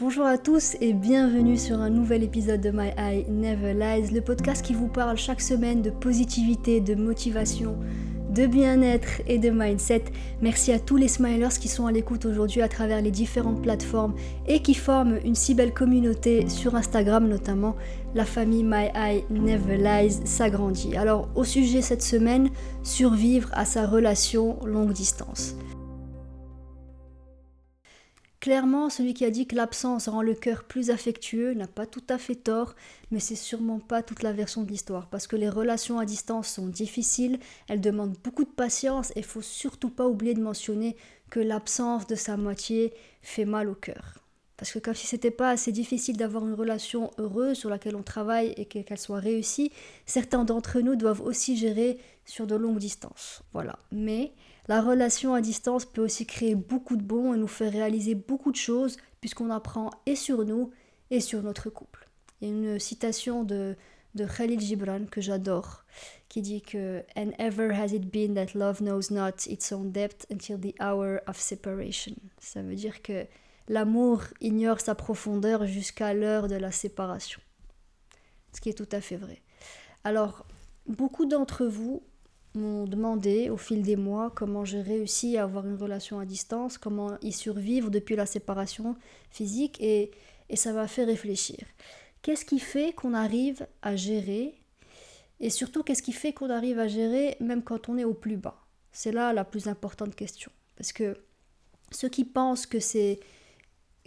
Bonjour à tous et bienvenue sur un nouvel épisode de My Eye Never Lies, le podcast qui vous parle chaque semaine de positivité, de motivation, de bien-être et de mindset. Merci à tous les smilers qui sont à l'écoute aujourd'hui à travers les différentes plateformes et qui forment une si belle communauté sur Instagram notamment. La famille My Eye Never Lies s'agrandit. Alors au sujet cette semaine, survivre à sa relation longue distance. Clairement, celui qui a dit que l'absence rend le cœur plus affectueux n'a pas tout à fait tort, mais c'est sûrement pas toute la version de l'histoire, parce que les relations à distance sont difficiles, elles demandent beaucoup de patience, et faut surtout pas oublier de mentionner que l'absence de sa moitié fait mal au cœur. Parce que comme si c'était pas assez difficile d'avoir une relation heureuse sur laquelle on travaille et qu'elle soit réussie, certains d'entre nous doivent aussi gérer sur de longues distances. Voilà. Mais la relation à distance peut aussi créer beaucoup de bons et nous faire réaliser beaucoup de choses puisqu'on apprend et sur nous et sur notre couple. Il y a une citation de, de Khalil Gibran que j'adore qui dit que And ever has it been that love knows not its own depth until the hour of separation. Ça veut dire que l'amour ignore sa profondeur jusqu'à l'heure de la séparation. Ce qui est tout à fait vrai. Alors, beaucoup d'entre vous m'ont demandé au fil des mois comment j'ai réussi à avoir une relation à distance, comment y survivre depuis la séparation physique et, et ça m'a fait réfléchir. Qu'est-ce qui fait qu'on arrive à gérer et surtout qu'est-ce qui fait qu'on arrive à gérer même quand on est au plus bas? C'est là la plus importante question. Parce que ceux qui pensent que c'est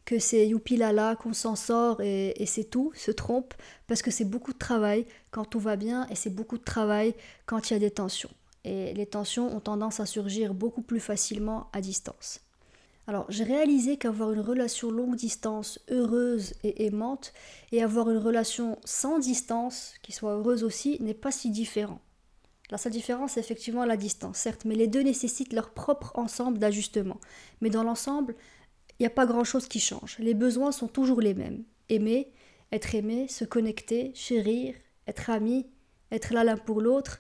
que c'est youpi lala, qu'on s'en sort et, et c'est tout, se trompent parce que c'est beaucoup de travail quand tout va bien et c'est beaucoup de travail quand il y a des tensions et les tensions ont tendance à surgir beaucoup plus facilement à distance. Alors j'ai réalisé qu'avoir une relation longue distance heureuse et aimante et avoir une relation sans distance qui soit heureuse aussi n'est pas si différent. La seule différence c'est effectivement la distance, certes, mais les deux nécessitent leur propre ensemble d'ajustements. Mais dans l'ensemble, il n'y a pas grand-chose qui change. Les besoins sont toujours les mêmes. Aimer, être aimé, se connecter, chérir, être ami, être là l'un pour l'autre.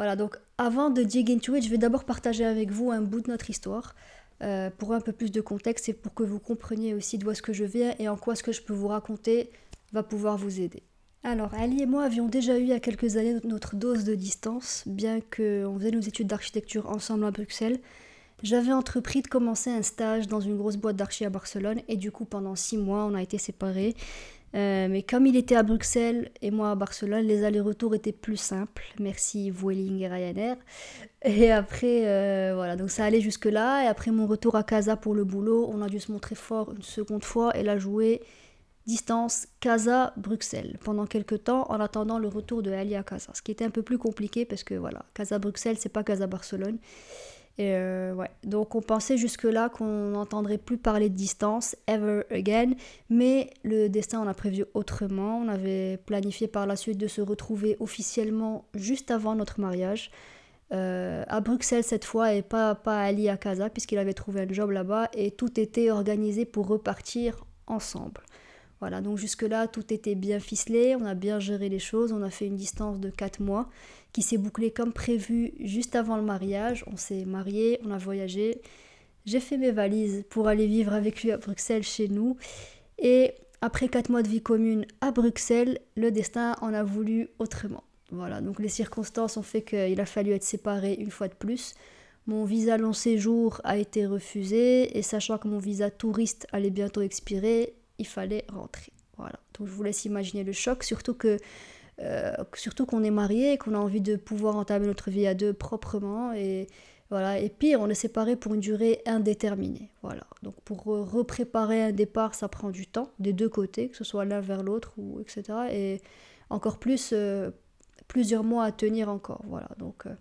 Voilà, donc avant de dig into it, je vais d'abord partager avec vous un bout de notre histoire euh, pour un peu plus de contexte et pour que vous compreniez aussi d'où est-ce que je viens et en quoi ce que je peux vous raconter va pouvoir vous aider. Alors, Ali et moi avions déjà eu il y a quelques années notre dose de distance, bien qu'on faisait nos études d'architecture ensemble à Bruxelles. J'avais entrepris de commencer un stage dans une grosse boîte d'archi à Barcelone et du coup pendant six mois on a été séparés. Euh, mais comme il était à Bruxelles et moi à Barcelone, les allers-retours étaient plus simples. Merci Vueling et Ryanair. Et après, euh, voilà, donc ça allait jusque-là. Et après mon retour à Casa pour le boulot, on a dû se montrer fort une seconde fois et la jouer distance Casa-Bruxelles pendant quelques temps en attendant le retour de Ali à Casa. Ce qui était un peu plus compliqué parce que voilà, Casa-Bruxelles, c'est pas Casa-Barcelone. Euh, ouais. Donc on pensait jusque-là qu'on n'entendrait plus parler de distance ever again, mais le destin en a prévu autrement. On avait planifié par la suite de se retrouver officiellement juste avant notre mariage. Euh, à Bruxelles cette fois et pas, pas à Ali à Casa puisqu'il avait trouvé un job là-bas et tout était organisé pour repartir ensemble. Voilà, donc jusque-là tout était bien ficelé, on a bien géré les choses, on a fait une distance de 4 mois qui s'est bouclé comme prévu juste avant le mariage. On s'est marié, on a voyagé. J'ai fait mes valises pour aller vivre avec lui à Bruxelles chez nous. Et après quatre mois de vie commune à Bruxelles, le destin en a voulu autrement. Voilà, donc les circonstances ont fait qu'il a fallu être séparé une fois de plus. Mon visa long séjour a été refusé et sachant que mon visa touriste allait bientôt expirer, il fallait rentrer. Voilà, donc je vous laisse imaginer le choc, surtout que euh, surtout qu'on est marié et qu'on a envie de pouvoir entamer notre vie à deux proprement. Et, voilà. et pire, on est séparés pour une durée indéterminée. Voilà. Donc pour repréparer un départ, ça prend du temps, des deux côtés, que ce soit l'un vers l'autre, ou etc. Et encore plus, euh, plusieurs mois à tenir encore. Voilà. Donc euh,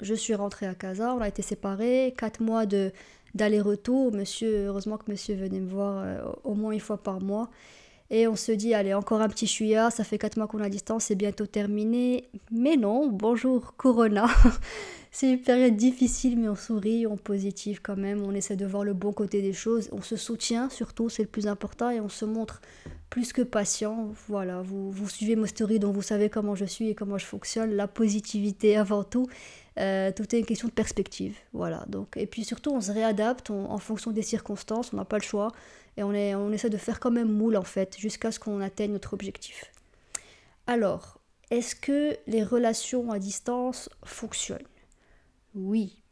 je suis rentrée à Casa, on a été séparés, quatre mois de d'aller-retour. Monsieur, heureusement que monsieur venait me voir au moins une fois par mois. Et on se dit, allez, encore un petit chouïa, ça fait 4 mois qu'on a distance, c'est bientôt terminé. Mais non, bonjour Corona. c'est une période difficile, mais on sourit, on positive quand même, on essaie de voir le bon côté des choses. On se soutient surtout, c'est le plus important, et on se montre plus que patient. Voilà, vous, vous suivez mon story, donc vous savez comment je suis et comment je fonctionne. La positivité avant tout. Euh, tout est une question de perspective. Voilà. Donc, et puis surtout, on se réadapte en fonction des circonstances, on n'a pas le choix. Et on, est, on essaie de faire quand même moule en fait, jusqu'à ce qu'on atteigne notre objectif. Alors, est-ce que les relations à distance fonctionnent? Oui,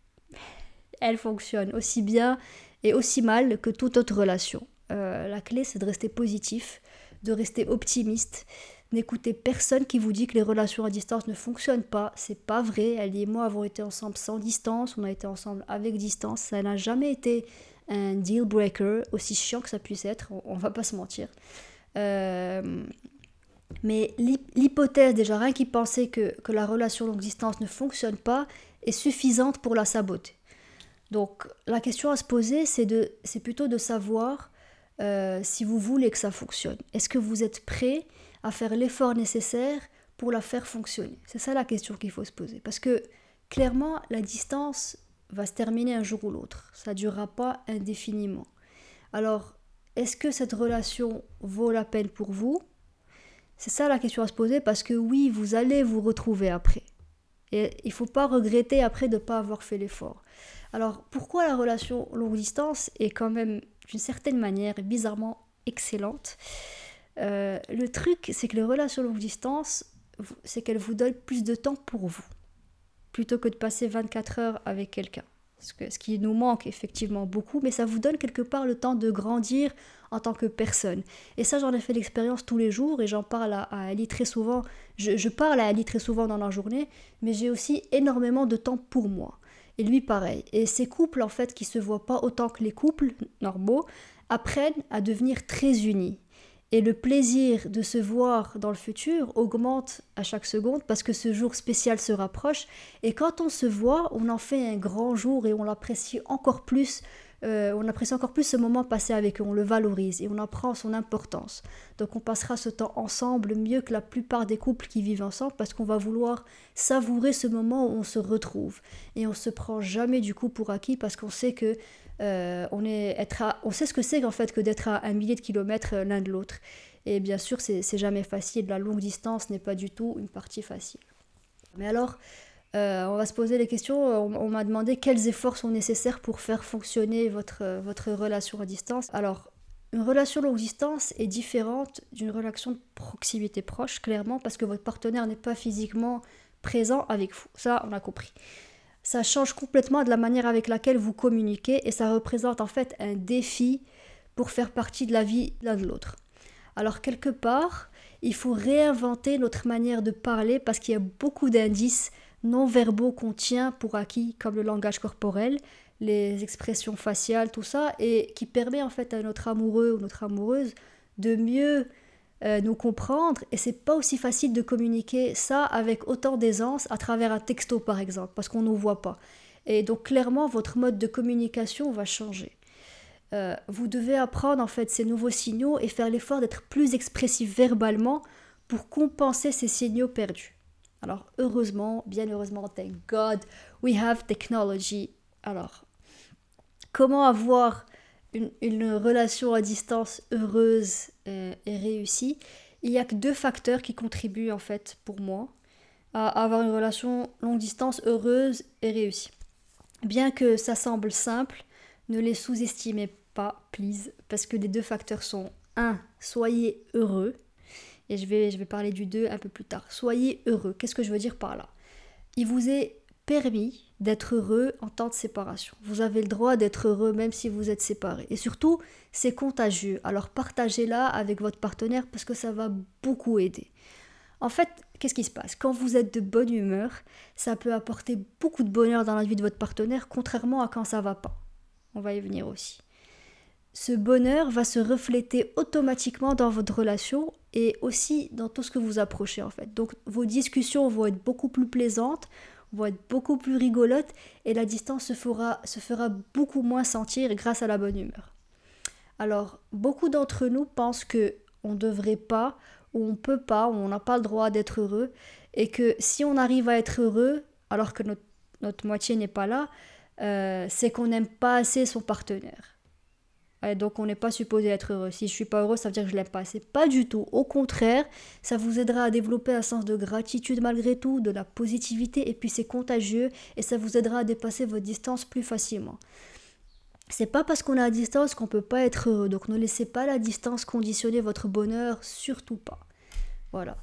elles fonctionnent aussi bien et aussi mal que toute autre relation. Euh, la clé, c'est de rester positif, de rester optimiste. N'écoutez personne qui vous dit que les relations à distance ne fonctionnent pas. C'est pas vrai. Elle et moi avons été ensemble sans distance, on a été ensemble avec distance. Ça n'a jamais été un deal breaker, aussi chiant que ça puisse être, on, va pas se mentir. Euh, mais l'hypothèse déjà, rien qui pensait que, que la relation longue distance ne fonctionne pas est suffisante pour la saboter. Donc la question à se poser, c'est plutôt de savoir euh, si vous voulez que ça fonctionne. Est-ce que vous êtes prêt à faire l'effort nécessaire pour la faire fonctionner? C'est ça la question qu'il faut se poser. Parce que clairement, la distance va se terminer un jour ou l'autre. Ça ne durera pas indéfiniment. Alors, est-ce que cette relation vaut la peine pour vous? C'est ça la question à se poser parce que oui, vous allez vous retrouver après. Et il ne faut pas regretter après de ne pas avoir fait l'effort. Alors, pourquoi la relation longue distance est quand même d'une certaine manière bizarrement excellente euh, Le truc, c'est que les relations longue distance, c'est qu'elles vous donnent plus de temps pour vous plutôt que de passer 24 heures avec quelqu'un. Ce, qui nous manque effectivement beaucoup, mais ça vous donne quelque part le temps de grandir en tant que personne. Et ça, j'en ai fait l'expérience tous les jours et j'en parle à, Ali très souvent. Je, parle à Ali très souvent dans la journée, mais j'ai aussi énormément de temps pour moi. Et lui, pareil. Et ces couples, en fait, qui se voient pas autant que les couples normaux, apprennent à devenir très unis. Et le plaisir de se voir dans le futur augmente à chaque seconde parce que ce jour spécial se rapproche. Et quand on se voit, on en fait un grand jour et on l'apprécie encore plus. Euh, on apprécie encore plus ce moment passé avec eux, on le valorise et on apprend son importance. Donc on passera ce temps ensemble mieux que la plupart des couples qui vivent ensemble parce qu'on va vouloir savourer ce moment où on se retrouve. Et on se prend jamais du coup pour acquis parce qu'on sait que euh, on, est, être on sait ce que c'est en fait que d'être à un millier de kilomètres euh, l'un de l'autre. Et bien sûr, c'est jamais facile. La longue distance n'est pas du tout une partie facile. Mais alors, euh, on va se poser les questions. On, m'a demandé quels efforts sont nécessaires pour faire fonctionner votre, votre relation à distance. Alors, une relation longue distance est différente d'une relation de proximité proche, clairement, parce que votre partenaire n'est pas physiquement présent avec vous. Ça, on a compris ça change complètement de la manière avec laquelle vous communiquez et ça représente en fait un défi pour faire partie de la vie l'un de l'autre. Alors quelque part, il faut réinventer notre manière de parler parce qu'il y a beaucoup d'indices non verbaux qu'on tient pour acquis comme le langage corporel, les expressions faciales, tout ça, et qui permet en fait à notre amoureux ou notre amoureuse de mieux euh, nous comprendre. Et c'est pas aussi facile de communiquer ça avec autant d'aisance à travers un texto par exemple parce qu'on ne nous voit pas. Et donc clairement votre mode de communication va changer. Euh, vous devez apprendre en fait ces nouveaux signaux et faire l'effort d'être plus expressif verbalement pour compenser ces signaux perdus alors heureusement bien heureusement thank God we have technology alors comment avoir une, relation à distance heureuse euh, et réussie, il n'y a que deux facteurs qui contribuent en fait pour moi à avoir une relation longue distance heureuse et réussie. Bien que ça semble simple, ne les sous-estimez pas, please, parce que les deux facteurs sont 1. Soyez heureux. Et je vais, je vais parler du 2 un peu plus tard. Soyez heureux. Qu'est-ce que je veux dire par là? Il vous est permis d'être heureux en temps de séparation. Vous avez le droit d'être heureux même si vous êtes séparés. Et surtout, c'est contagieux. Alors partagez-la avec votre partenaire parce que ça va beaucoup aider. En fait, qu'est-ce qui se passe? Quand vous êtes de bonne humeur, ça peut apporter beaucoup de bonheur dans la vie de votre partenaire, contrairement à quand ça va pas. On va y venir aussi. Ce bonheur va se refléter automatiquement dans votre relation et aussi dans tout ce que vous approchez en fait. Donc vos discussions vont être beaucoup plus plaisantes, vont être beaucoup plus rigolotes et la distance se fera, se fera beaucoup moins sentir grâce à la bonne humeur. Alors, beaucoup d'entre nous pensent que on ne devrait pas, ou on peut pas, ou on n'a pas le droit d'être heureux, et que si on arrive à être heureux, alors que notre, notre moitié n'est pas là, euh, c'est qu'on n'aime pas assez son partenaire. Donc on n'est pas supposé être heureux. Si je suis pas heureux, ça veut dire que je l'aime pas. C'est pas du tout. Au contraire, ça vous aidera à développer un sens de gratitude malgré tout, de la positivité, et puis c'est contagieux et ça vous aidera à dépasser votre distance plus facilement. C'est pas parce qu'on est à distance qu'on peut pas être heureux. Donc ne laissez pas la distance conditionner votre bonheur, surtout pas. Voilà.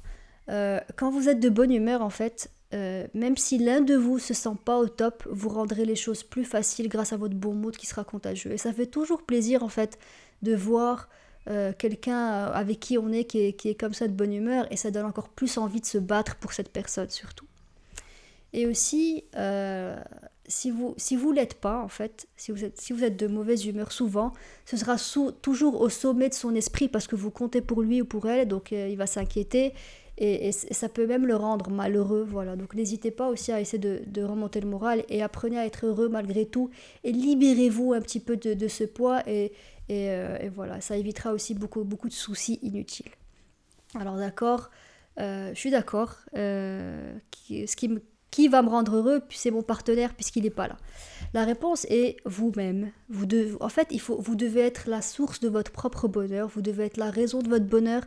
Euh, quand vous êtes de bonne humeur, en fait, euh, même si l'un de vous se sent pas au top, vous rendrez les choses plus faciles grâce à votre bon mood qui sera contagieux. Et ça fait toujours plaisir en fait de voir euh, quelqu'un avec qui on est qui, est comme ça de bonne humeur et ça donne encore plus envie de se battre pour cette personne surtout. Et aussi, euh, si vous si vous l'êtes pas en fait, si vous êtes si vous êtes de mauvaise humeur souvent, ce sera toujours au sommet de son esprit parce que vous comptez pour lui ou pour elle, donc il va s'inquiéter et, ça peut même le rendre malheureux. Voilà. Donc n'hésitez pas aussi à essayer de, remonter le moral et apprenez à être heureux malgré tout et libérez-vous un petit peu de, ce poids et, euh, et, voilà, ça évitera aussi beaucoup, beaucoup de soucis inutiles. Alors d'accord, euh, je suis d'accord. Euh, qui, qui va me rendre heureux, c'est mon partenaire puisqu'il n'est pas là. La réponse est vous-même. En fait, il faut, vous devez être la source de votre propre bonheur. Vous devez être la raison de votre bonheur.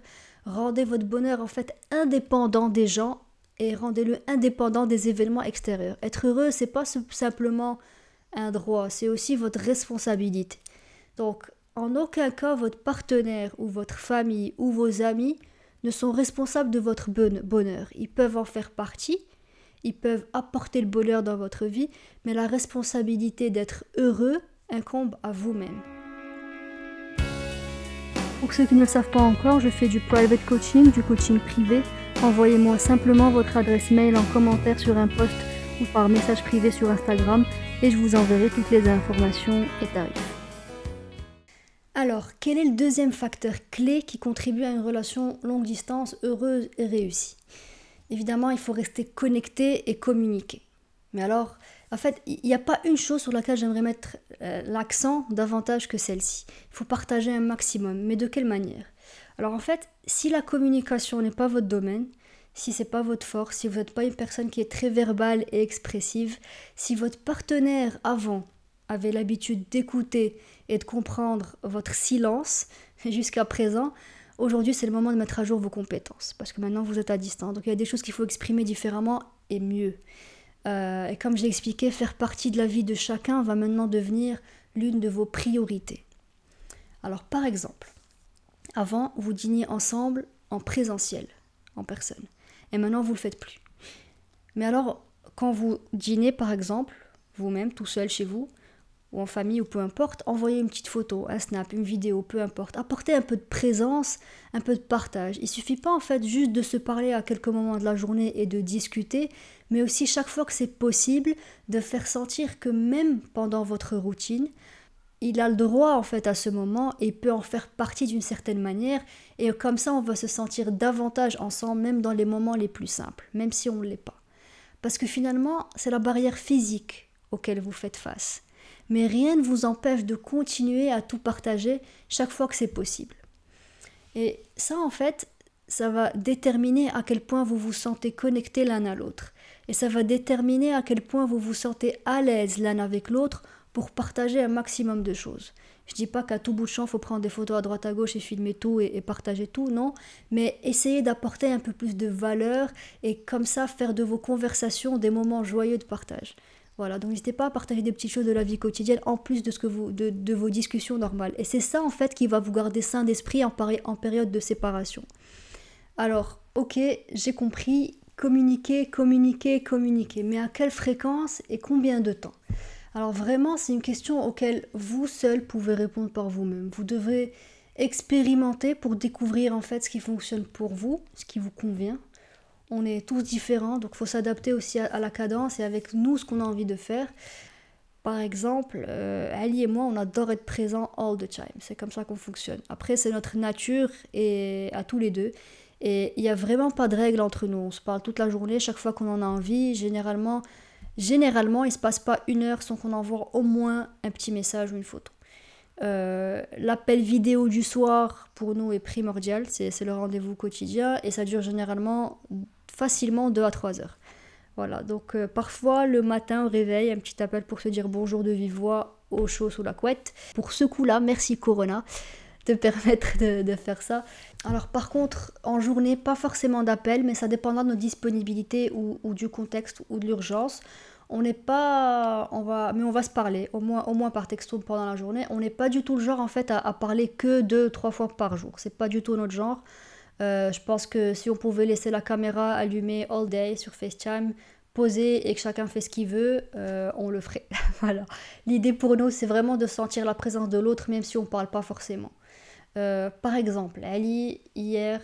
Rendez votre bonheur en fait indépendant des gens et rendez-le indépendant des événements extérieurs. Être heureux, c'est pas simplement un droit, c'est aussi votre responsabilité. Donc, en aucun cas, votre partenaire ou votre famille ou vos amis ne sont responsables de votre bonheur. Ils peuvent en faire partie, ils peuvent apporter le bonheur dans votre vie, mais la responsabilité d'être heureux incombe à vous-même. Pour ceux qui ne le savent pas encore, je fais du private coaching, du coaching privé. Envoyez-moi simplement votre adresse mail en commentaire sur un post ou par message privé sur Instagram et je vous enverrai toutes les informations et tarifs. Alors, quel est le deuxième facteur clé qui contribue à une relation longue distance heureuse et réussie? Évidemment, il faut rester connecté et communiquer. Mais alors, en fait, il n'y a pas une chose sur laquelle j'aimerais mettre euh, l'accent davantage que celle-ci. Il faut partager un maximum, mais de quelle manière? Alors en fait, si la communication n'est pas votre domaine, si c'est pas votre force, si vous n'êtes pas une personne qui est très verbale et expressive, si votre partenaire avant avait l'habitude d'écouter et de comprendre votre silence jusqu'à présent, aujourd'hui c'est le moment de mettre à jour vos compétences parce que maintenant vous êtes à distance. Donc il y a des choses qu'il faut exprimer différemment et mieux. Euh, et comme je l'ai expliqué, faire partie de la vie de chacun va maintenant devenir l'une de vos priorités. Alors par exemple, avant, vous dîniez ensemble en présentiel, en personne. Et maintenant, vous ne le faites plus. Mais alors, quand vous dînez, par exemple, vous-même, tout seul chez vous, ou en famille ou peu importe, envoyez une petite photo, un snap, une vidéo, peu importe. Apportez un peu de présence, un peu de partage. Il suffit pas en fait juste de se parler à quelques moments de la journée et de discuter, mais aussi chaque fois que c'est possible de faire sentir que même pendant votre routine, il a le droit en fait à ce moment et peut en faire partie d'une certaine manière et comme ça on va se sentir davantage ensemble même dans les moments les plus simples, même si on ne l'est pas. Parce que finalement, c'est la barrière physique auquel vous faites face mais rien ne vous empêche de continuer à tout partager chaque fois que c'est possible. Et ça, en fait, ça va déterminer à quel point vous vous sentez connecté l'un à l'autre. Et ça va déterminer à quel point vous vous sentez à l'aise l'un avec l'autre pour partager un maximum de choses. Je dis pas qu'à tout bout de champ, faut prendre des photos à droite à gauche et filmer tout et, partager tout, non. Mais essayez d'apporter un peu plus de valeur et comme ça faire de vos conversations des moments joyeux de partage. Voilà, donc n'hésitez pas à partager des petites choses de la vie quotidienne en plus de, ce que vous, de, vos discussions normales. Et c'est ça en fait qui va vous garder sain d'esprit en, en période de séparation. Alors, ok, j'ai compris, communiquer, communiquer, communiquer, mais à quelle fréquence et combien de temps? Alors vraiment, c'est une question auquel vous seul pouvez répondre par vous-même. Vous devrez expérimenter pour découvrir en fait ce qui fonctionne pour vous, ce qui vous convient, on est tous différents, donc il faut s'adapter aussi à, la cadence et avec nous ce qu'on a envie de faire. Par exemple, euh, Ali et moi, on adore être présents all the time. C'est comme ça qu'on fonctionne. Après, c'est notre nature et à tous les deux. Et il n'y a vraiment pas de règle entre nous. On se parle toute la journée, chaque fois qu'on en a envie. Généralement, généralement, il se passe pas une heure sans qu'on envoie au moins un petit message ou une photo. Euh, l'appel vidéo du soir pour nous est primordial, c'est le rendez-vous quotidien et ça dure généralement facilement 2 à 3 heures. Voilà, donc euh, parfois le matin au réveil, un petit appel pour se dire bonjour de vive voix, au chaud sous la couette. Pour ce coup-là, merci Corona de permettre de, faire ça. Alors par contre, en journée, pas forcément d'appel, mais ça dépendra de nos disponibilités ou, du contexte ou de l'urgence. On n'est pas, on va, mais on va se parler, au moins, au moins par texto pendant la journée. On n'est pas du tout le genre en fait à, parler que deux, trois fois par jour. C'est pas du tout notre genre. Euh, je pense que si on pouvait laisser la caméra allumée all day sur FaceTime, poser et que chacun fait ce qu'il veut, euh, on le ferait. voilà. L'idée pour nous, c'est vraiment de sentir la présence de l'autre, même si on ne parle pas forcément. Euh, par exemple, Ali, hier,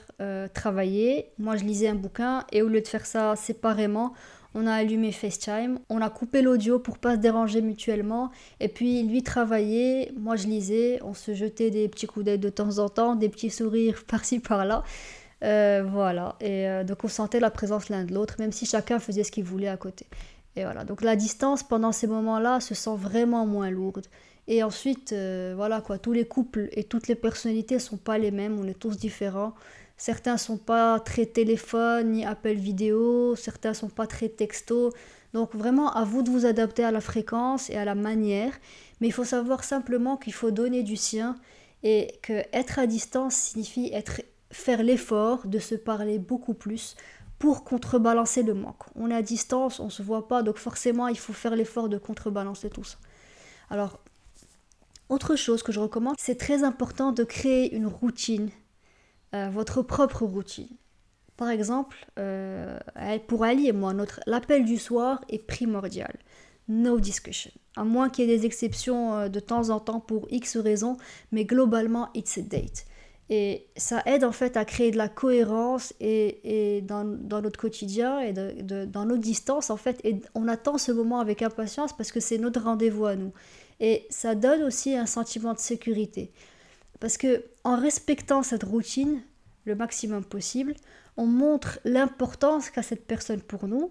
travaillait, moi je lisais un bouquin, et au lieu de faire ça séparément, on a allumé FaceTime, on a coupé l'audio pour pas se déranger mutuellement, et puis lui travaillait, moi je lisais, on se jetait des petits coups d'œil de temps en temps, des petits sourires par-ci par-là. Euh, voilà, et euh, donc on sentait la présence l'un de l'autre, même si chacun faisait ce qu'il voulait à côté. Et voilà, donc la distance pendant ces moments-là se sent vraiment moins lourde. Et ensuite, euh, voilà quoi, tous les couples et toutes les personnalités sont pas les mêmes, on est tous différents. Certains sont pas très téléphone ni appel vidéo, certains sont pas très texto. Donc vraiment à vous de vous adapter à la fréquence et à la manière, mais il faut savoir simplement qu'il faut donner du sien et que être à distance signifie être faire l'effort de se parler beaucoup plus pour contrebalancer le manque. On est à distance, on se voit pas, donc forcément il faut faire l'effort de contrebalancer tout ça. Alors, autre chose que je recommande, c'est très important de créer une routine euh, votre propre routine. Par exemple, euh, pour Ali et moi, l'appel du soir est primordial. No discussion. À moins qu'il y ait des exceptions euh, de temps en temps pour X raisons, mais globalement, it's a date. Et ça aide en fait à créer de la cohérence et, dans, notre quotidien et dans notre distance en fait. On attend ce moment avec impatience parce que c'est notre rendez-vous à nous. Et ça donne aussi un sentiment de sécurité. Parce que en respectant cette routine le maximum possible, on montre l'importance qu'a cette personne pour nous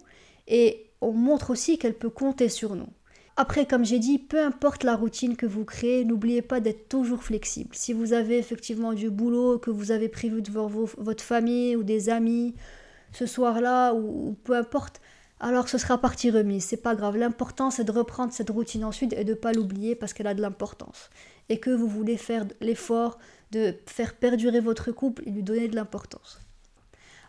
et on montre aussi qu'elle peut compter sur nous. Après, comme j'ai dit, peu importe la routine que vous créez, n'oubliez pas d'être toujours flexible. Si vous avez effectivement du boulot, que vous avez prévu de voir votre famille ou des amis ce soir-là, ou, ou, peu importe, alors ce sera partie remise, c'est pas grave. L'important c'est de reprendre cette routine ensuite et de ne pas l'oublier parce qu'elle a de l'importance et que vous voulez faire l'effort de faire perdurer votre couple et lui donner de l'importance.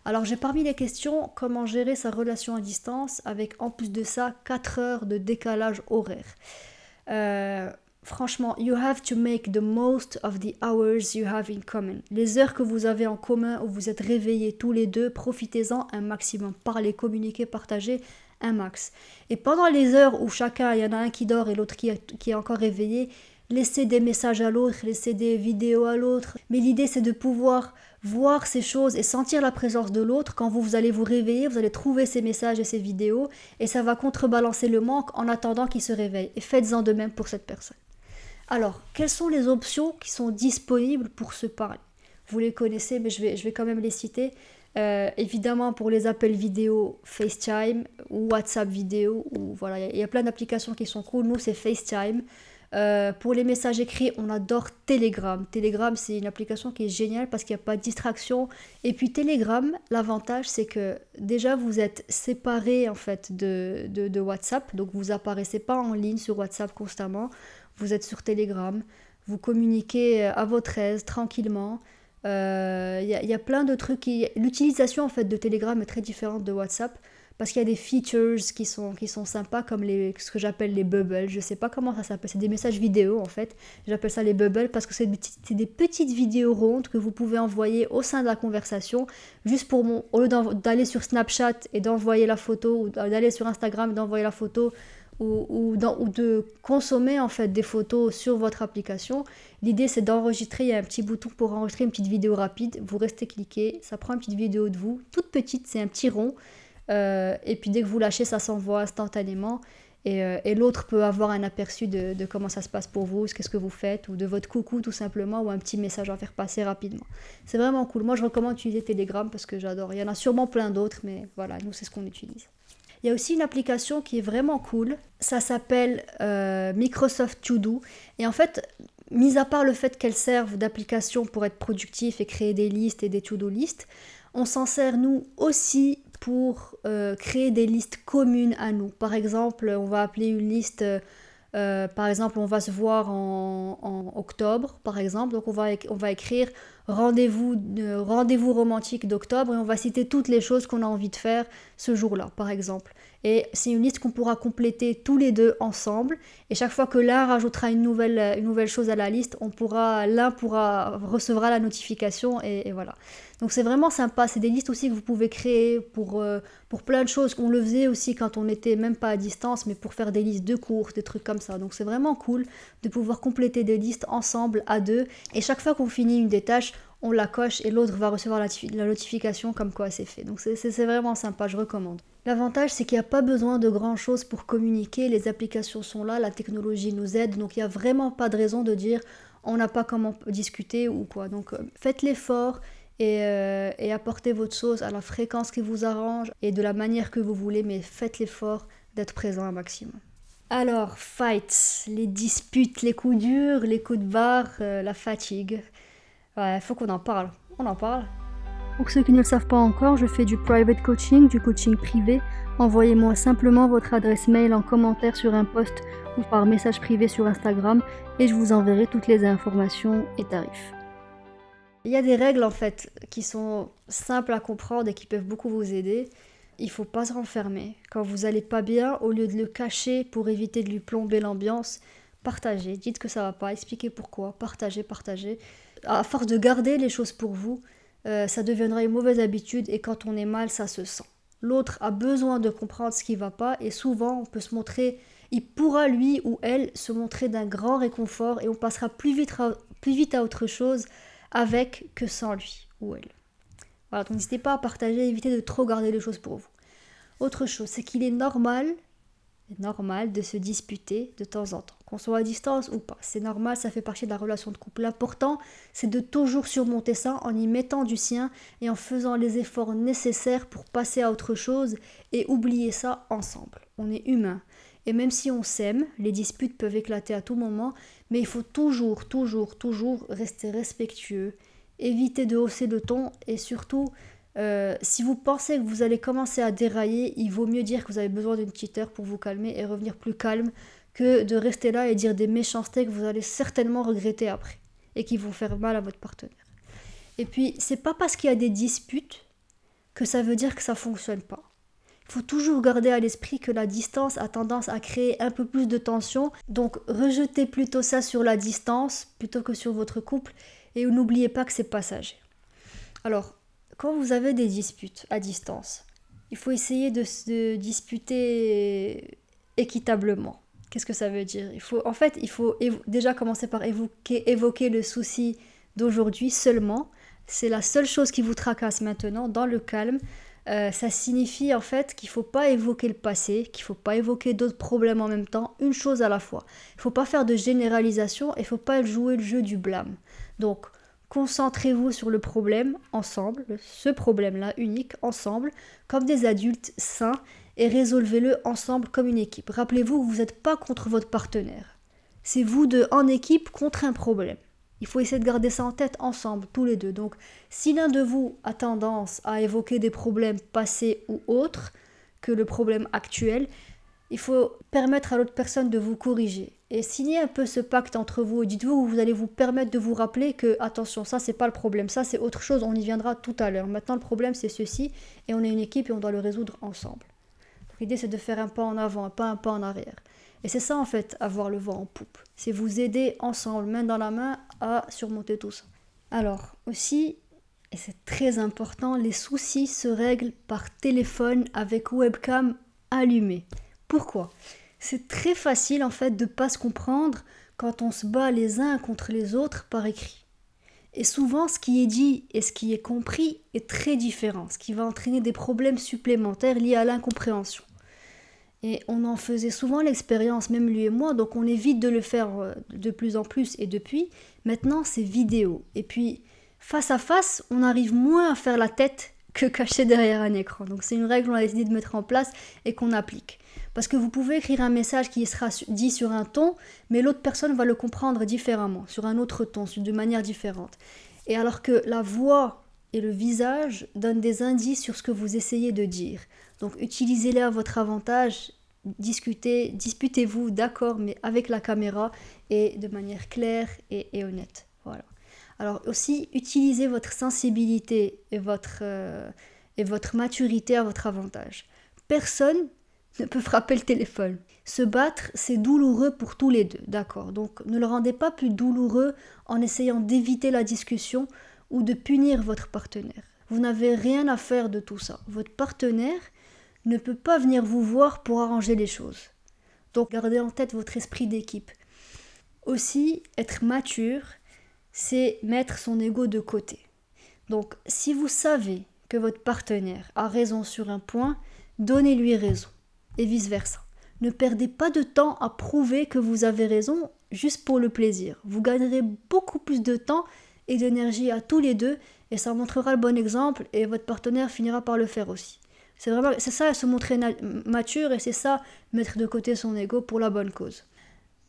Alors j'ai parmi les questions comment gérer sa relation à distance avec en plus de ça 4 heures de décalage horaire. Euh, franchement, you have to make the most of the hours you have in common. Les heures que vous avez en commun où vous êtes réveillés tous les deux, profitez-en un maximum. Parlez, communiquez, partagez un max. Et pendant les heures où chacun, il y en a un qui dort et l'autre qui, qui est encore réveillé, laisser des messages à l'autre, laisser des vidéos à l'autre. Mais l'idée, c'est de pouvoir voir ces choses et sentir la présence de l'autre. Quand vous, allez vous réveiller, vous allez trouver ces messages et ces vidéos et ça va contrebalancer le manque en attendant qu'il se réveille. Et faites-en de même pour cette personne. Alors, quelles sont les options qui sont disponibles pour se parler Vous les connaissez, mais je vais, quand même les citer. Euh, évidemment, pour les appels vidéo, FaceTime ou WhatsApp vidéo, ou voilà, il y, a plein d'applications qui sont cool. Nous, c'est FaceTime. Euh, pour les messages écrits, on adore Telegram. Telegram, c'est une application qui est géniale parce qu'il n'y a pas de distraction. Et puis Telegram, l'avantage, c'est que déjà, vous êtes séparés en fait de, de, WhatsApp. Donc, vous apparaissez pas en ligne sur WhatsApp constamment. Vous êtes sur Telegram. Vous communiquez à votre aise, tranquillement. Il euh, y, y, a plein de trucs. Qui... L'utilisation en fait de Telegram est très différente de WhatsApp parce qu'il y a des features qui sont, qui sont sympas comme les, ce que j'appelle les bubbles. Je sais pas comment ça s'appelle, c'est des messages vidéo en fait. J'appelle ça les bubbles parce que c'est des, petites vidéos rondes que vous pouvez envoyer au sein de la conversation, juste pour mon, au lieu d'aller sur Snapchat et d'envoyer la photo, ou d'aller sur Instagram et d'envoyer la photo, ou, ou, ou, de consommer en fait des photos sur votre application. L'idée c'est d'enregistrer, il y a un petit bouton pour enregistrer une petite vidéo rapide, vous restez cliqué, ça prend une petite vidéo de vous, toute petite, c'est un petit rond, euh, et puis dès que vous lâchez, ça s'envoie instantanément. Et, euh, et l'autre peut avoir un aperçu de, de comment ça se passe pour vous, qu'est-ce que vous faites, ou de votre coucou tout simplement, ou un petit message à faire passer rapidement. C'est vraiment cool. Moi, je recommande d'utiliser Telegram parce que j'adore. Il y en a sûrement plein d'autres, mais voilà, nous, c'est ce qu'on utilise. Il y a aussi une application qui est vraiment cool. Ça s'appelle euh, Microsoft To Do. Et en fait, mis à part le fait qu'elle serve d'application pour être productif et créer des listes et des to-do listes, on s'en sert nous aussi pour euh, créer des listes communes à nous. Par exemple, on va appeler une liste Euh, par exemple, on va se voir en, octobre, par exemple. Donc, on va écrire rendez-vous rendez romantique d'octobre et on va citer toutes les choses qu'on a envie de faire ce jour-là, par exemple. Et c'est une liste qu'on pourra compléter tous les deux ensemble. Et chaque fois que l'un rajoutera une nouvelle, une nouvelle chose à la liste, on pourra, l'un pourra recevra la notification et, voilà. Donc c'est vraiment sympa. C'est des listes aussi que vous pouvez créer pour, euh, pour plein de choses. On le faisait aussi quand on n'était même pas à distance, mais pour faire des listes de courses, des trucs comme ça. Donc c'est vraiment cool de pouvoir compléter des listes ensemble à deux. Et chaque fois qu'on finit une des tâches, on la coche et l'autre va recevoir la, notification comme quoi c'est fait. Donc c'est vraiment sympa, je recommande. L'avantage c'est qu'il n'y a pas besoin de grand chose pour communiquer, les applications sont là, la technologie nous aide, donc il n'y a vraiment pas de raison de dire on n'a pas comment discuter ou quoi. Donc euh, faites l'effort et, euh, et, apportez votre chose à la fréquence qui vous arrange et de la manière que vous voulez, mais faites l'effort d'être présent un maximum. Alors, fights, les disputes, les coups durs, les coups de barre, euh, la fatigue. Ouais, faut qu'on en parle. On en parle. Pour ceux qui ne le savent pas encore, je fais du private coaching, du coaching privé. Envoyez-moi simplement votre adresse mail en commentaire sur un post ou par message privé sur Instagram et je vous enverrai toutes les informations et tarifs. Il y a des règles en fait qui sont simples à comprendre et qui peuvent beaucoup vous aider. Il faut pas se renfermer. Quand vous allez pas bien, au lieu de le cacher pour éviter de lui plomber l'ambiance, partagez. Dites que ça va pas, expliquez pourquoi, partagez, partagez à force de garder les choses pour vous, euh, ça deviendra une mauvaise habitude et quand on est mal, ça se sent. L'autre a besoin de comprendre ce qui ne va pas et souvent on peut se montrer, il pourra lui ou elle se montrer d'un grand réconfort et on passera plus vite à, plus vite à autre chose avec que sans lui ou elle. Voilà, donc n'hésitez pas à partager, évitez de trop garder les choses pour vous. Autre chose, c'est qu'il est normal normal de se disputer de temps en temps, qu'on soit à distance ou pas. C'est normal, ça fait partie de la relation de couple. L'important, c'est de toujours surmonter ça en y mettant du sien et en faisant les efforts nécessaires pour passer à autre chose et oublier ça ensemble. On est humain. Et même si on s'aime, les disputes peuvent éclater à tout moment, mais il faut toujours, toujours, toujours rester respectueux, éviter de hausser le ton et surtout euh, si vous pensez que vous allez commencer à dérailler, il vaut mieux dire que vous avez besoin d'une petite heure pour vous calmer et revenir plus calme que de rester là et dire des méchancetés que vous allez certainement regretter après et qui vont faire mal à votre partenaire. Et puis, c'est pas parce qu'il y a des disputes que ça veut dire que ça fonctionne pas. Il faut toujours garder à l'esprit que la distance a tendance à créer un peu plus de tension, donc rejetez plutôt ça sur la distance plutôt que sur votre couple et n'oubliez pas que c'est passager. Alors, quand vous avez des disputes à distance, il faut essayer de se disputer équitablement. Qu'est-ce que ça veut dire? Il faut, En fait, il faut déjà commencer par évoquer, le souci d'aujourd'hui seulement. C'est la seule chose qui vous tracasse maintenant, dans le calme. Euh, ça signifie en fait qu'il ne faut pas évoquer le passé, qu'il ne faut pas évoquer d'autres problèmes en même temps, une chose à la fois. Il ne faut pas faire de généralisation et il ne faut pas jouer le jeu du blâme. Donc, Concentrez-vous sur le problème ensemble, ce problème-là unique ensemble, comme des adultes sains, et résolvez-le ensemble comme une équipe. Rappelez-vous vous n'êtes pas contre votre partenaire. C'est vous deux en équipe contre un problème. Il faut essayer de garder ça en tête ensemble, tous les deux. Donc, si l'un de vous a tendance à évoquer des problèmes passés ou autres que le problème actuel, il faut permettre à l'autre personne de vous corriger et signez un peu ce pacte entre vous. Dites-vous vous allez vous permettre de vous rappeler que, attention, ça c'est pas le problème, ça c'est autre chose, on y viendra tout à l'heure. Maintenant le problème c'est ceci, et on est une équipe et on doit le résoudre ensemble. L'idée c'est de faire un pas en avant, pas un pas en arrière. Et c'est ça en fait, avoir le vent en poupe. C'est vous aider ensemble, main dans la main, à surmonter tout ça. Alors, aussi, et c'est très important, les soucis se règlent par téléphone avec webcam allumée. Pourquoi? C'est très facile en fait de pas se comprendre quand on se bat les uns contre les autres par écrit. Et souvent, ce qui est dit et ce qui est compris est très différent, ce qui va entraîner des problèmes supplémentaires liés à l'incompréhension. Et on en faisait souvent l'expérience, même lui et moi, donc on évite de le faire euh, de plus en plus. Et depuis, maintenant, c'est vidéo. Et puis, face à face, on arrive moins à faire la tête que caché derrière un écran. Donc c'est une règle qu'on a décidé de mettre en place et qu'on applique. Parce que vous pouvez écrire un message qui sera dit sur un ton, mais l'autre personne va le comprendre différemment, sur un autre ton, de manière différente. Et alors que la voix et le visage donnent des indices sur ce que vous essayez de dire. Donc utilisez-les à votre avantage discutez, disputez-vous, d'accord, mais avec la caméra et de manière claire et, honnête. Voilà. Alors aussi, utilisez votre sensibilité et votre, euh, et votre maturité à votre avantage. Personne ne peut frapper le téléphone. Se battre, c'est douloureux pour tous les deux, d'accord. Donc ne le rendez pas plus douloureux en essayant d'éviter la discussion ou de punir votre partenaire. Vous n'avez rien à faire de tout ça. Votre partenaire ne peut pas venir vous voir pour arranger les choses. Donc gardez en tête votre esprit d'équipe. Aussi, être mature, c'est mettre son ego de côté. Donc si vous savez que votre partenaire a raison sur un point, donnez-lui raison et vice-versa. Ne perdez pas de temps à prouver que vous avez raison juste pour le plaisir. Vous gagnerez beaucoup plus de temps et d'énergie à tous les deux et ça montrera le bon exemple et votre partenaire finira par le faire aussi. C'est vraiment c'est ça se montrer mature et c'est ça mettre de côté son ego pour la bonne cause.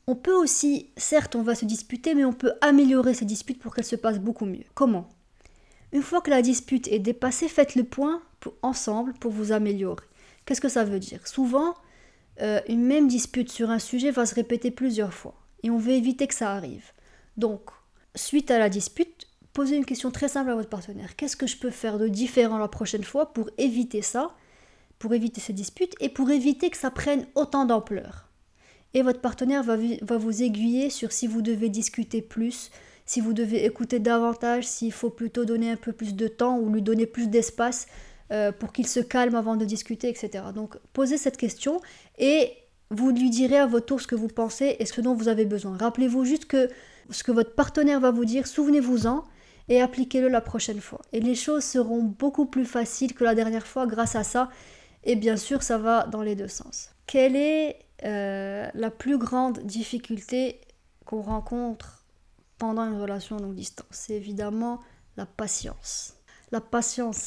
On peut aussi, certes, on va se disputer, mais on peut améliorer ces disputes pour qu'elles se passent beaucoup mieux. Comment? Une fois que la dispute est dépassée, faites le point ensemble pour vous améliorer. Qu'est-ce que ça veut dire? Souvent, euh, une même dispute sur un sujet va se répéter plusieurs fois et on veut éviter que ça arrive. Donc, suite à la dispute, posez une question très simple à votre partenaire. Qu'est-ce que je peux faire de différent la prochaine fois pour éviter ça, pour éviter ces disputes et pour éviter que ça prenne autant d'ampleur? Et votre partenaire va, va vous aiguiller sur si vous devez discuter plus, si vous devez écouter davantage, s'il faut plutôt donner un peu plus de temps ou lui donner plus d'espace euh, pour qu'il se calme avant de discuter, etc. Donc posez cette question et vous lui direz à votre tour ce que vous pensez et ce dont vous avez besoin. Rappelez-vous juste que ce que votre partenaire va vous dire, souvenez-vous-en et appliquez-le la prochaine fois. Et les choses seront beaucoup plus faciles que la dernière fois grâce à ça. Et bien sûr, ça va dans les deux sens. Quelle est euh, la plus grande difficulté qu'on rencontre pendant une relation longue distance? C'est évidemment la patience. La patience,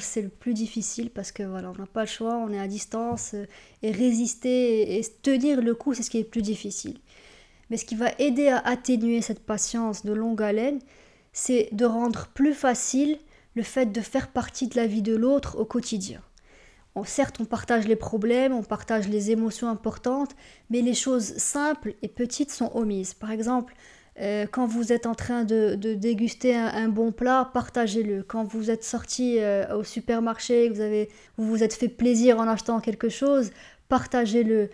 c'est le plus difficile parce que voilà, on n'a pas le choix, on est à distance euh, et résister et tenir le coup, c'est ce qui est le plus difficile. Mais ce qui va aider à atténuer cette patience de longue haleine, c'est de rendre plus facile le fait de faire partie de la vie de l'autre au quotidien. certes, on partage les problèmes, on partage les émotions importantes, mais les choses simples et petites sont omises. Par exemple, euh, quand vous êtes en train de, déguster un, bon plat, partagez-le. Quand vous êtes sorti euh, au supermarché, vous, avez, vous vous êtes fait plaisir en achetant quelque chose, partagez-le.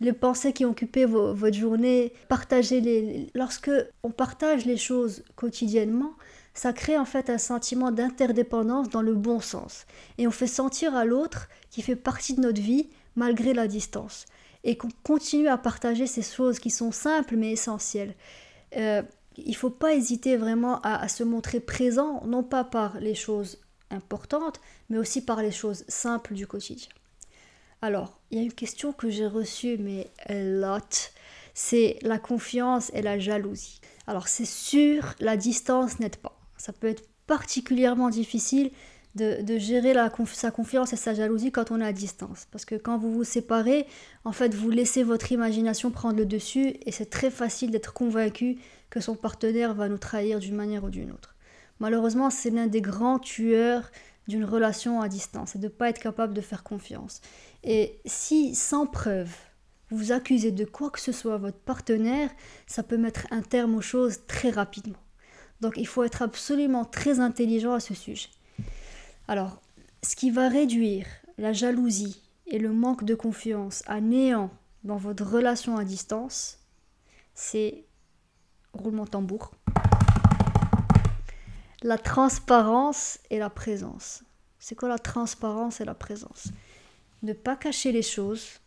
Les pensées qui occupent votre journée, partagez-les. Lorsque on partage les choses quotidiennement, ça crée en fait un sentiment d'interdépendance dans le bon sens. Et on fait sentir à l'autre qui fait partie de notre vie malgré la distance. Et qu'on continue à partager ces choses qui sont simples mais essentielles. Euh, il ne faut pas hésiter vraiment à, se montrer présent, non pas par les choses importantes, mais aussi par les choses simples du quotidien. Alors, il y a une question que j'ai reçue, mais a lot, c'est la confiance et la jalousie. Alors, c'est sûr, la distance n'aide pas. Ça peut être particulièrement difficile de, gérer sa confiance et sa jalousie quand on est à distance. Parce que quand vous vous séparez, en fait, vous laissez votre imagination prendre le dessus et c'est très facile d'être convaincu que son partenaire va nous trahir d'une manière ou d'une autre. Malheureusement, c'est l'un des grands tueurs d'une relation à distance, c'est de ne pas être capable de faire confiance. Et si, sans preuve, vous accusez de quoi que ce soit votre partenaire, ça peut mettre un terme aux choses très rapidement. Donc il faut être absolument très intelligent à ce sujet. Alors, ce qui va réduire la jalousie et le manque de confiance à néant dans votre relation à distance, c'est roulement tambour. La transparence et la présence. C'est quoi la transparence et la présence? Ne pas cacher les choses,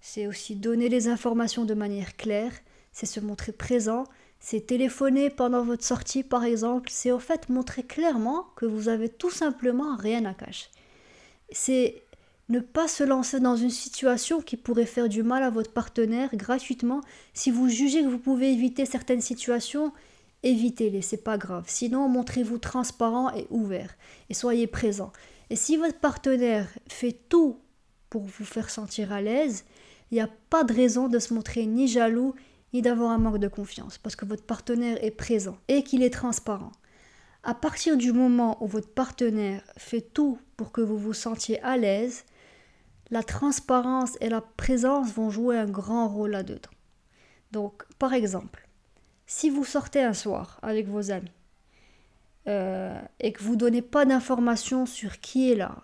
c'est aussi donner les informations de manière claire, c'est se montrer présent, c'est téléphoner pendant votre sortie par exemple, c'est au fait montrer clairement que vous avez tout simplement rien à cacher. C'est ne pas se lancer dans une situation qui pourrait faire du mal à votre partenaire gratuitement. Si vous jugez que vous pouvez éviter certaines situations, évitez-les, c'est pas grave. Sinon, montrez-vous transparent et ouvert et soyez présent. Et si votre partenaire fait tout pour vous faire sentir à l'aise, il n'y a pas de raison de se montrer ni jaloux ni d'avoir un manque de confiance, parce que votre partenaire est présent et qu'il est transparent. À partir du moment où votre partenaire fait tout pour que vous vous sentiez à l'aise, la transparence et la présence vont jouer un grand rôle là-dedans. Donc, par exemple, si vous sortez un soir avec vos amis euh, et que vous donnez pas d'informations sur qui est là,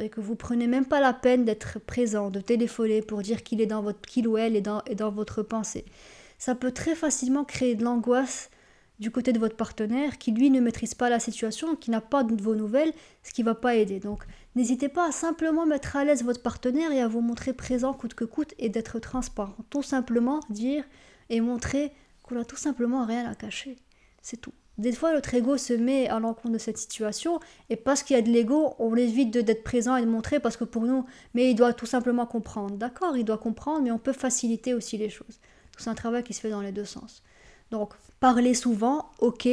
et que vous prenez même pas la peine d'être présent, de téléphoner pour dire qu'il est dans votre qu'il ou elle est dans, est dans votre pensée, ça peut très facilement créer de l'angoisse du côté de votre partenaire qui lui ne maîtrise pas la situation, qui n'a pas de vos nouvelles, ce qui va pas aider. Donc n'hésitez pas à simplement mettre à l'aise votre partenaire et à vous montrer présent coûte que coûte et d'être transparent. Tout simplement dire et montrer qu'on a tout simplement rien à cacher. C'est tout. Des fois, notre ego se met à l'encontre de cette situation, et parce qu'il y a de l'ego, on évite d'être présent et de montrer, parce que pour nous, mais il doit tout simplement comprendre. D'accord, il doit comprendre, mais on peut faciliter aussi les choses. C'est un travail qui se fait dans les deux sens. Donc, parler souvent, ok.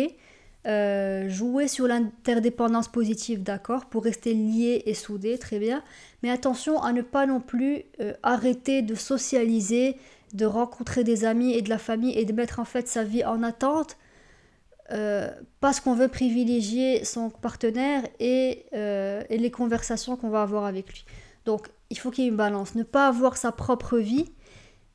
Euh, jouer sur l'interdépendance positive, d'accord, pour rester lié et soudé, très bien. Mais attention à ne pas non plus euh, arrêter de socialiser, de rencontrer des amis et de la famille et de mettre en fait sa vie en attente euh, parce qu'on veut privilégier son partenaire et, et les conversations qu'on va avoir avec lui. Donc il faut qu'il y ait une balance. Ne pas avoir sa propre vie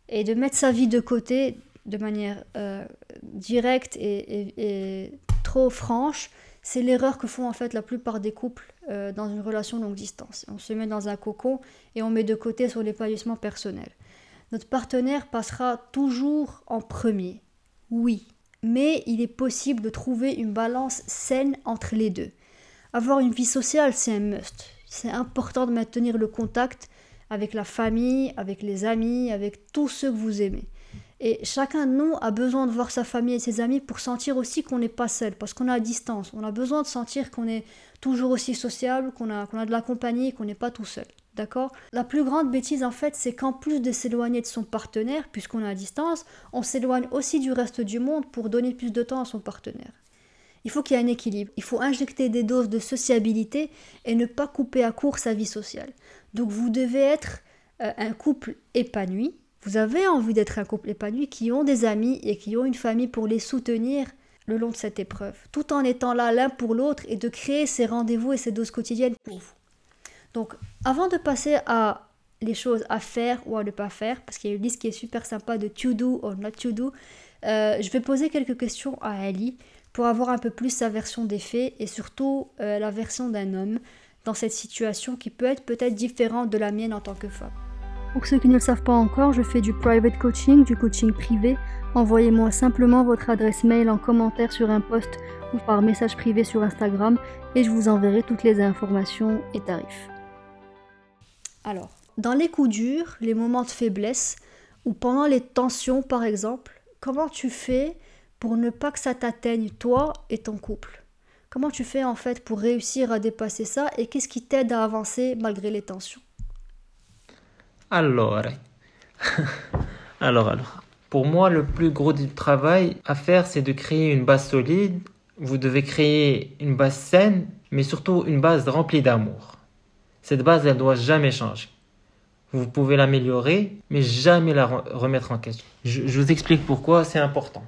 et de mettre sa vie de côté de manière euh, directe et, trop franche, c'est l'erreur que font en fait la plupart des couples euh, dans une relation longue distance. On se met dans un cocon et on met de côté son épanouissement personnel. Notre partenaire passera toujours en premier, oui, mais il est possible de trouver une balance saine entre les deux. Avoir une vie sociale, c'est un must. C'est important de maintenir le contact avec la famille, avec les amis, avec tous ceux que vous aimez. Et chacun de nous a besoin de voir sa famille et ses amis pour sentir aussi qu'on n'est pas seul, parce qu'on est à distance. On a besoin de sentir qu'on est toujours aussi sociable, qu'on a, qu'on a de la compagnie, qu'on n'est pas tout seul. D'accord? La plus grande bêtise, en fait, c'est qu'en plus de s'éloigner de son partenaire, puisqu'on est à distance, on s'éloigne aussi du reste du monde pour donner plus de temps à son partenaire. Il faut qu'il y ait un équilibre. Il faut injecter des doses de sociabilité et ne pas couper à court sa vie sociale. Donc vous devez être euh, un couple épanoui, vous avez envie d'être un couple épanoui qui ont des amis et qui ont une famille pour les soutenir le long de cette épreuve, tout en étant là l'un pour l'autre et de créer ces rendez-vous et ces doses quotidiennes pour vous. Donc, avant de passer à les choses à faire ou à ne pas faire, parce qu'il y a une liste qui est super sympa de to do or not to do, euh, je vais poser quelques questions à Ali pour avoir un peu plus sa version des faits et surtout euh, la version d'un homme dans cette situation qui peut être peut-être différente de la mienne en tant que femme. Pour ceux qui ne le savent pas encore, je fais du private coaching, du coaching privé. Envoyez-moi simplement votre adresse mail en commentaire sur un post ou par message privé sur Instagram et je vous enverrai toutes les informations et tarifs. Alors, dans les coups durs, les moments de faiblesse ou pendant les tensions par exemple, comment tu fais pour ne pas que ça t'atteigne toi et ton couple? Comment tu fais en fait pour réussir à dépasser ça et qu'est-ce qui t'aide à avancer malgré les tensions? Alors, alors, alors. Pour moi, le plus gros du travail à faire, c'est de créer une base solide. Vous devez créer une base saine, mais surtout une base remplie d'amour. Cette base, elle doit jamais changer. Vous pouvez l'améliorer, mais jamais la remettre en question. Je, vous explique pourquoi c'est important.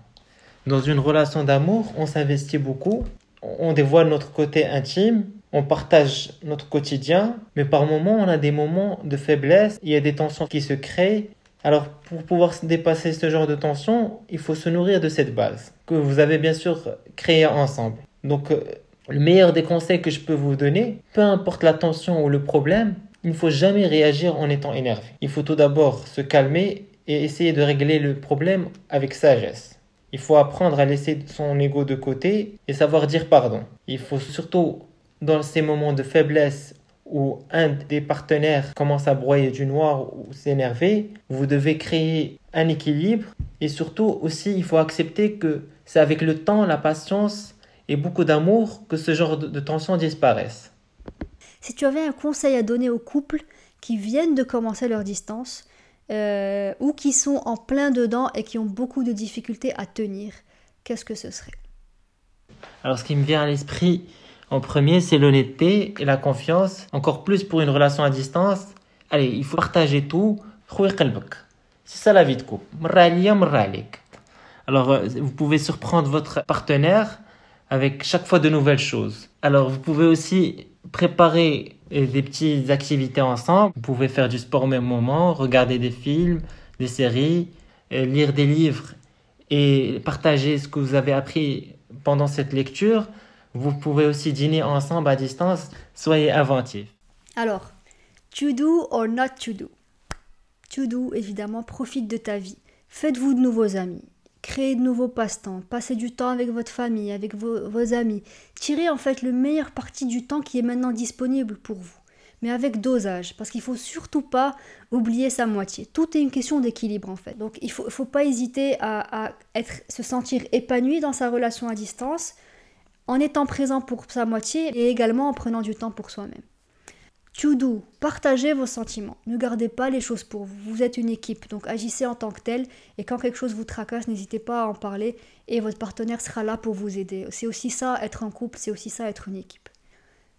Dans une relation d'amour, on s'investit beaucoup, on dévoile notre côté intime, on partage notre quotidien, mais par moments, on a des moments de faiblesse, il y a des tensions qui se créent. Alors, pour pouvoir dépasser ce genre de tensions, il faut se nourrir de cette base, que vous avez bien sûr créée ensemble. Donc, euh, le meilleur des conseils que je peux vous donner, peu importe la tension ou le problème, il ne faut jamais réagir en étant énervé. Il faut tout d'abord se calmer et essayer de régler le problème avec sagesse. Il faut apprendre à laisser son ego de côté et savoir dire pardon. Il faut surtout dans ces moments de faiblesse où un des partenaires commence à broyer du noir ou s'énerver, vous devez créer un équilibre et surtout aussi il faut accepter que c'est avec le temps, la patience et beaucoup d'amour que ce genre de, tension disparaisse. Si tu avais un conseil à donner aux couples qui viennent de commencer leur distance euh, ou qui sont en plein dedans et qui ont beaucoup de difficultés à tenir, qu'est-ce que ce serait? Alors ce qui me vient à l'esprit, en premier, c'est l'honnêteté et la confiance. Encore plus pour une relation à distance. Allez, il faut partager tout. C'est ça la vie de couple. Alors, euh, vous pouvez surprendre votre partenaire avec chaque fois de nouvelles choses. Alors, vous pouvez aussi préparer euh, des petites activités ensemble. Vous pouvez faire du sport au même moment, regarder des films, des séries, euh, lire des livres et partager ce que vous avez appris pendant cette lecture. Vous pouvez aussi dîner ensemble à distance. Soyez inventifs. Alors, to do or not to do? To do, évidemment, profite de ta vie. Faites-vous de nouveaux amis. Créez de nouveaux passe-temps. Passez du temps avec votre famille, avec vos, amis. Tirez en fait le meilleur parti du temps qui est maintenant disponible pour vous mais avec dosage, parce qu'il faut surtout pas oublier sa moitié. Tout est une question d'équilibre en fait. Donc il faut, faut pas hésiter à, être, se sentir épanoui dans sa relation à distance, en étant présent pour sa moitié et également en prenant du temps pour soi-même. To do, partagez vos sentiments. Ne gardez pas les choses pour vous. Vous êtes une équipe, donc agissez en tant que tel. Et quand quelque chose vous tracasse, n'hésitez pas à en parler et votre partenaire sera là pour vous aider. C'est aussi ça être en couple, c'est aussi ça être une équipe.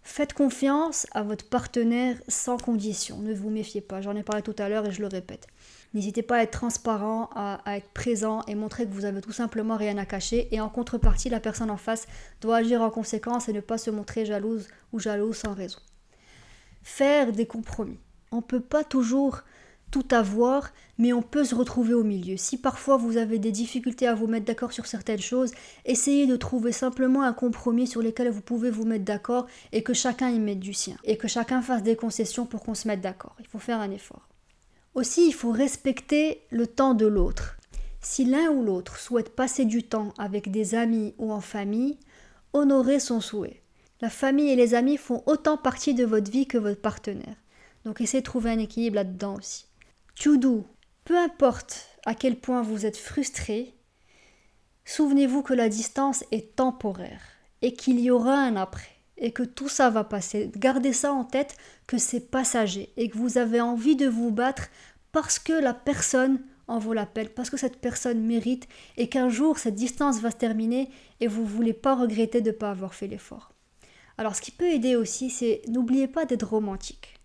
Faites confiance à votre partenaire sans condition. Ne vous méfiez pas. J'en ai parlé tout à l'heure et je le répète. N'hésitez pas à être transparent, à, être présent et montrer que vous avez tout simplement rien à cacher. Et en contrepartie, la personne en face doit agir en conséquence et ne pas se montrer jalouse ou jalouse sans raison. Faire des compromis. On ne peut pas toujours tout avoir, mais on peut se retrouver au milieu. Si parfois vous avez des difficultés à vous mettre d'accord sur certaines choses, essayez de trouver simplement un compromis sur lequel vous pouvez vous mettre d'accord et que chacun y mette du sien. Et que chacun fasse des concessions pour qu'on se mette d'accord. Il faut faire un effort. Aussi, il faut respecter le temps de l'autre. Si l'un ou l'autre souhaite passer du temps avec des amis ou en famille, honorez son souhait. La famille et les amis font autant partie de votre vie que votre partenaire. Donc essayez de trouver un équilibre là-dedans aussi. To do. Peu importe à quel point vous êtes frustré, souvenez-vous que la distance est temporaire et qu'il y aura un après et que tout ça va passer. Gardez ça en tête que c'est passager et que vous avez envie de vous battre parce que la personne en vaut la peine, parce que cette personne mérite et qu'un jour cette distance va se terminer et vous ne voulez pas regretter de ne pas avoir fait l'effort. Alors ce qui peut aider aussi, c'est n'oubliez pas d'être romantique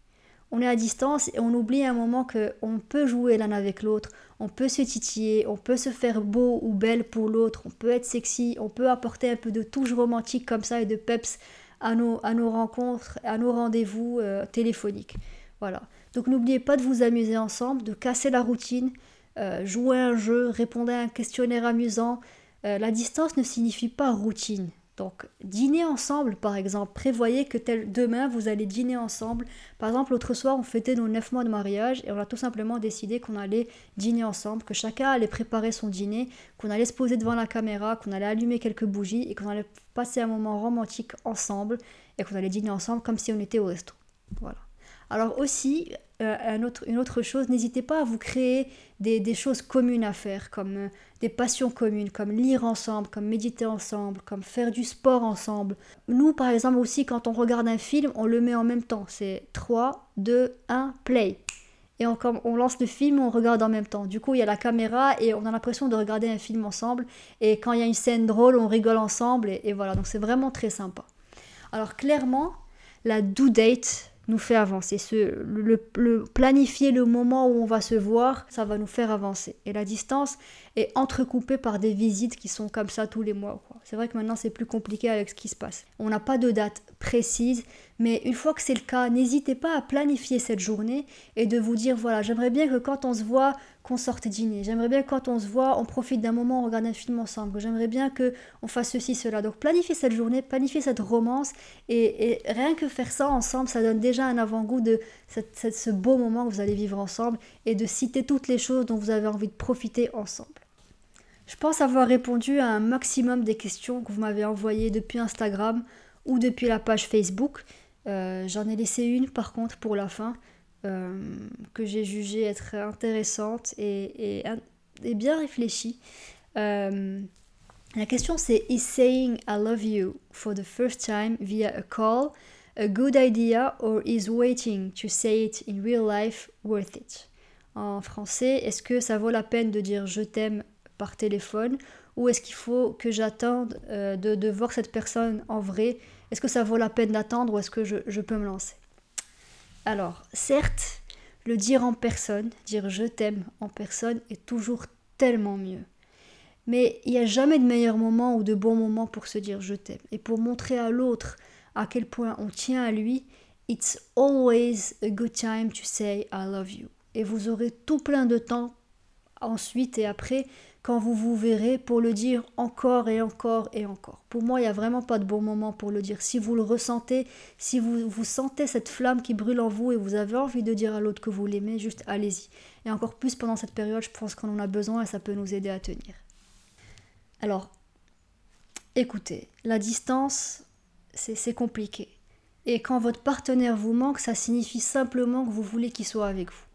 on est à distance et on oublie un moment que on peut jouer l'un avec l'autre, on peut se titiller, on peut se faire beau ou belle pour l'autre, on peut être sexy, on peut apporter un peu de touche romantique comme ça et de peps à nos, à nos rencontres, à nos rendez-vous euh, téléphoniques. Voilà. Donc n'oubliez pas de vous amuser ensemble, de casser la routine, euh, jouer un jeu, répondre à un questionnaire amusant. Euh, la distance ne signifie pas routine. Donc, dîner ensemble, par exemple, prévoyez que tel, demain vous allez dîner ensemble. Par exemple, l'autre soir, on fêtait nos 9 mois de mariage et on a tout simplement décidé qu'on allait dîner ensemble, que chacun allait préparer son dîner, qu'on allait se poser devant la caméra, qu'on allait allumer quelques bougies et qu'on allait passer un moment romantique ensemble et qu'on allait dîner ensemble comme si on était au resto. Voilà. Alors aussi, euh, une autre chose, n'hésitez pas à vous créer des, choses communes à faire, comme euh, des passions communes, comme lire ensemble, comme méditer ensemble, comme faire du sport ensemble. Nous, par exemple, aussi, quand on regarde un film, on le met en même temps. C'est 3, 2, 1, play. Et on, on lance le film, on regarde en même temps. Du coup, il y a la caméra et on a l'impression de regarder un film ensemble. Et quand il y a une scène drôle, on rigole ensemble. Et, et voilà, donc c'est vraiment très sympa. Alors clairement, la due date nous fait avancer. Ce, le, planifier le moment où on va se voir, ça va nous faire avancer. Et la distance est entrecoupée par des visites qui sont comme ça tous les mois. C'est vrai que maintenant c'est plus compliqué avec ce qui se passe. On n'a pas de date précise, mais une fois que c'est le cas, n'hésitez pas à planifier cette journée et de vous dire voilà, j'aimerais bien que quand on se voit, qu'on sorte dîner. J'aimerais bien quand on se voit, on profite d'un moment, on regarde un film ensemble. J'aimerais bien que on fasse ceci, cela. Donc planifier cette journée, planifier cette romance et, rien que faire ça ensemble, ça donne déjà un avant-goût de ce beau moment que vous allez vivre ensemble et de citer toutes les choses dont vous avez envie de profiter ensemble. Je pense avoir répondu à un maximum des questions que vous m'avez envoyées depuis Instagram ou depuis la page Facebook. Euh, j'en ai laissé une par contre pour la fin euh, que j'ai jugée être intéressante et, bien réfléchie. Euh, la question c'est Is saying I love you for the first time via a call a good idea or is waiting to say it in real life worth it? En français, est-ce que ça vaut la peine de dire je t'aime par téléphone ou est-ce qu'il faut que j'attende de, de, voir cette personne en vrai? Est-ce que ça vaut la peine d'attendre ou est-ce que je, peux me lancer? Alors, certes, le dire en personne, dire je t'aime en personne est toujours tellement mieux. Mais il n'y a jamais de meilleur moment ou de bon moment pour se dire je t'aime. Et pour montrer à l'autre à quel point on tient à lui, it's always a good time to say I love you. Et vous aurez tout plein de temps ensuite et après quand vous vous verrez pour le dire encore et encore et encore. Pour moi, il n'y a vraiment pas de bon moment pour le dire. Si vous le ressentez, si vous, vous sentez cette flamme qui brûle en vous et vous avez envie de dire à l'autre que vous l'aimez, juste allez-y. Et encore plus pendant cette période, je pense qu'on en a besoin et ça peut nous aider à tenir. Alors, écoutez, la distance, c'est compliqué. Et quand votre partenaire vous manque, ça signifie simplement que vous voulez qu'il soit avec vous.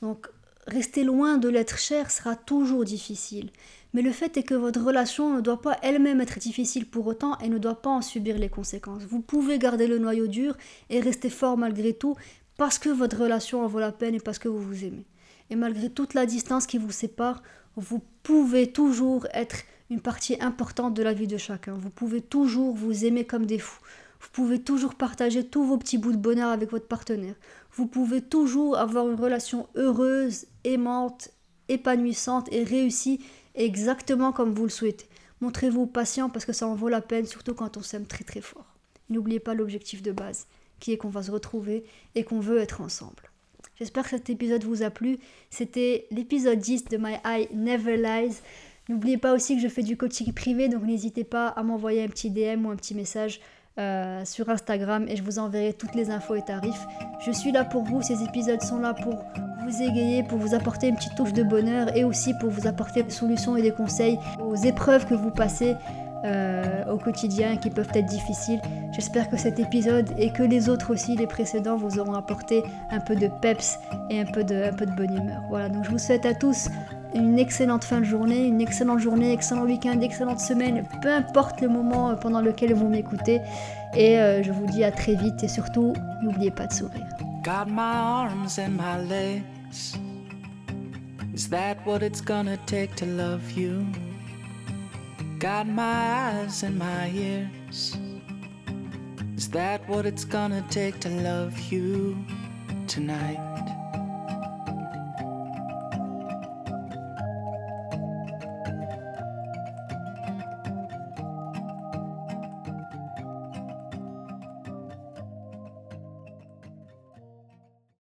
Donc, rester loin de l'être cher sera toujours difficile. Mais le fait est que votre relation ne doit pas elle-même être difficile pour autant et ne doit pas en subir les conséquences. Vous pouvez garder le noyau dur et rester fort malgré tout parce que votre relation en vaut la peine et parce que vous vous aimez. Et malgré toute la distance qui vous sépare, vous pouvez toujours être une partie importante de la vie de chacun. Vous pouvez toujours vous aimer comme des fous. Vous pouvez toujours partager tous vos petits bouts de bonheur avec votre partenaire. Vous pouvez toujours avoir une relation heureuse, aimante, épanouissante et réussie exactement comme vous le souhaitez. Montrez-vous patient parce que ça en vaut la peine, surtout quand on s'aime très très fort. N'oubliez pas l'objectif de base, qui est qu'on va se retrouver et qu'on veut être ensemble. J'espère que cet épisode vous a plu. C'était l'épisode 10 de My Eye Never Lies. N'oubliez pas aussi que je fais du coaching privé, donc n'hésitez pas à m'envoyer un petit DM ou un petit message euh, sur Instagram et je vous enverrai toutes les infos et tarifs. Je suis là pour vous, ces épisodes sont là pour vous égayer, pour vous apporter une petite touche de bonheur et aussi pour vous apporter des solutions et des conseils aux épreuves que vous passez euh, au quotidien qui peuvent être difficiles. J'espère que cet épisode et que les autres aussi, les précédents, vous auront apporté un peu de peps et un peu de, un peu de bonne humeur. Voilà, donc je vous souhaite à tous une excellente fin de journée, une excellente journée, excellent week-end, excellente semaine, peu importe le moment pendant lequel vous m'écoutez. Et euh, je vous dis à très vite et surtout, n'oubliez pas de sourire. My arms and my legs. Is that what it's gonna take to love you? My eyes and my ears. Is that what it's gonna take to love you tonight?